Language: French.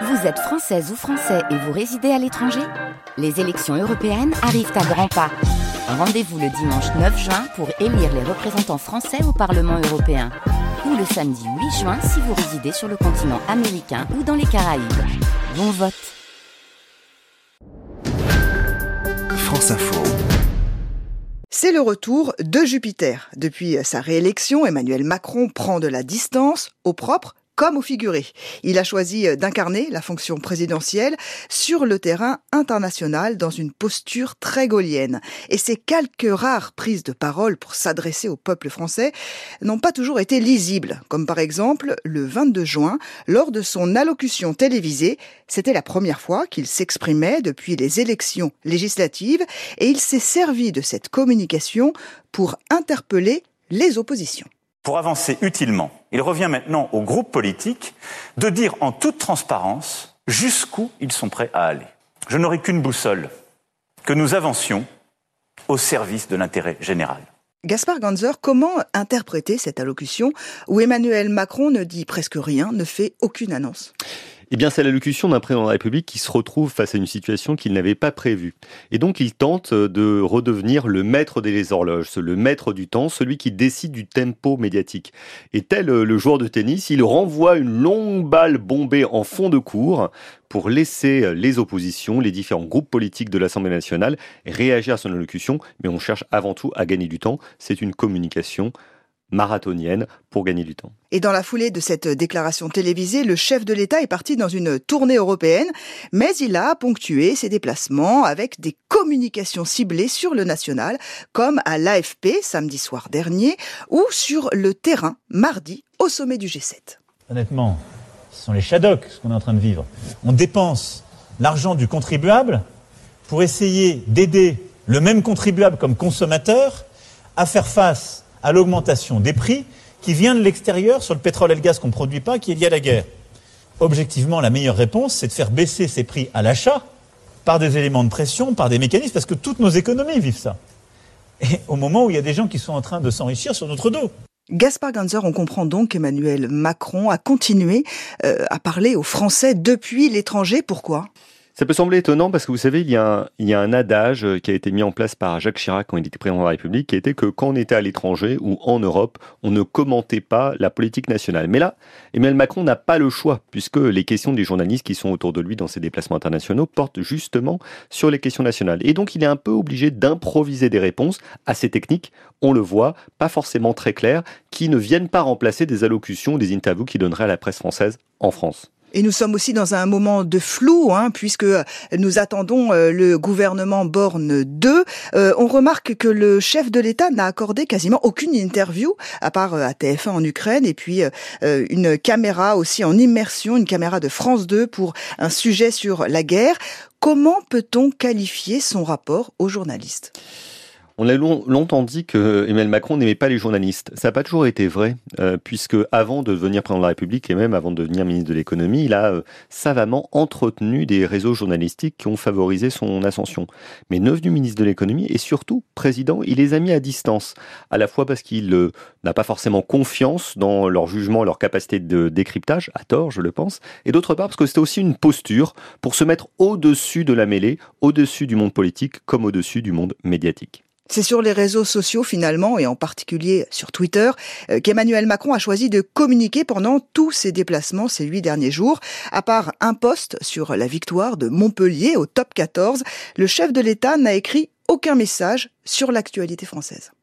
Vous êtes française ou français et vous résidez à l'étranger Les élections européennes arrivent à grands pas. Rendez-vous le dimanche 9 juin pour élire les représentants français au Parlement européen. Ou le samedi 8 juin si vous résidez sur le continent américain ou dans les Caraïbes. Bon vote France Info. C'est le retour de Jupiter. Depuis sa réélection, Emmanuel Macron prend de la distance au propre comme au figuré. Il a choisi d'incarner la fonction présidentielle sur le terrain international dans une posture très gaulienne. Et ces quelques rares prises de parole pour s'adresser au peuple français n'ont pas toujours été lisibles, comme par exemple le 22 juin, lors de son allocution télévisée. C'était la première fois qu'il s'exprimait depuis les élections législatives et il s'est servi de cette communication pour interpeller les oppositions. Pour avancer utilement, il revient maintenant aux groupes politiques de dire en toute transparence jusqu'où ils sont prêts à aller. Je n'aurai qu'une boussole, que nous avancions au service de l'intérêt général. Gaspard Ganzer, comment interpréter cette allocution où Emmanuel Macron ne dit presque rien, ne fait aucune annonce? Eh bien, c'est l'allocution d'un président de la République qui se retrouve face à une situation qu'il n'avait pas prévue. Et donc, il tente de redevenir le maître des horloges, le maître du temps, celui qui décide du tempo médiatique. Et tel le joueur de tennis, il renvoie une longue balle bombée en fond de cours pour laisser les oppositions, les différents groupes politiques de l'Assemblée nationale réagir à son allocution. Mais on cherche avant tout à gagner du temps. C'est une communication marathonienne pour gagner du temps. Et dans la foulée de cette déclaration télévisée, le chef de l'État est parti dans une tournée européenne, mais il a ponctué ses déplacements avec des communications ciblées sur le national, comme à l'AFP samedi soir dernier, ou sur le terrain mardi au sommet du G7. Honnêtement, ce sont les Shadocks ce qu'on est en train de vivre. On dépense l'argent du contribuable pour essayer d'aider le même contribuable comme consommateur à faire face à l'augmentation des prix qui vient de l'extérieur sur le pétrole et le gaz qu'on ne produit pas, qui est lié à la guerre. Objectivement, la meilleure réponse, c'est de faire baisser ces prix à l'achat par des éléments de pression, par des mécanismes, parce que toutes nos économies vivent ça. Et au moment où il y a des gens qui sont en train de s'enrichir sur notre dos. Gaspard Ganzer, on comprend donc qu'Emmanuel Macron a continué euh, à parler aux Français depuis l'étranger. Pourquoi? Ça peut sembler étonnant parce que vous savez, il y, a un, adage qui a été mis en place par Jacques Chirac quand il était président de la République, qui était que quand on était à l'étranger ou en Europe, on ne commentait pas la politique nationale. Mais là, Emmanuel Macron n'a pas le choix, puisque les questions des journalistes qui sont autour de lui dans ses déplacements internationaux portent justement sur les questions nationales. Et donc, il est un peu obligé d'improviser des réponses assez techniques, on le voit, pas forcément très claires, qui ne viennent pas remplacer des allocutions ou des interviews qui donneraient à la presse française en France. Et nous sommes aussi dans un moment de flou, hein, puisque nous attendons euh, le gouvernement Borne 2. Euh, on remarque que le chef de l'État n'a accordé quasiment aucune interview, à part euh, à TF1 en Ukraine, et puis une caméra aussi en immersion, une caméra de France 2 pour un sujet sur la guerre. Comment peut-on qualifier son rapport aux journalistes? On a longtemps dit que Emmanuel Macron n'aimait pas les journalistes. Ça n'a pas toujours été vrai, euh, puisque avant de devenir président de la République et même avant de devenir ministre de l'économie, il a euh, savamment entretenu des réseaux journalistiques qui ont favorisé son ascension. Mais devenu ministre de l'économie et surtout président, il les a mis à distance, à la fois parce qu'il euh, n'a pas forcément confiance dans leur jugement, leur capacité de décryptage, à tort, je le pense, et d'autre part parce que c'était aussi une posture pour se mettre au-dessus de la mêlée, au-dessus du monde politique comme au-dessus du monde médiatique. C'est sur les réseaux sociaux finalement, et en particulier sur Twitter, euh, qu'Emmanuel Macron a choisi de communiquer pendant tous ses déplacements ces huit derniers jours. À part un post sur la victoire de Montpellier au top 14, le chef de l'État n'a écrit aucun message sur l'actualité française.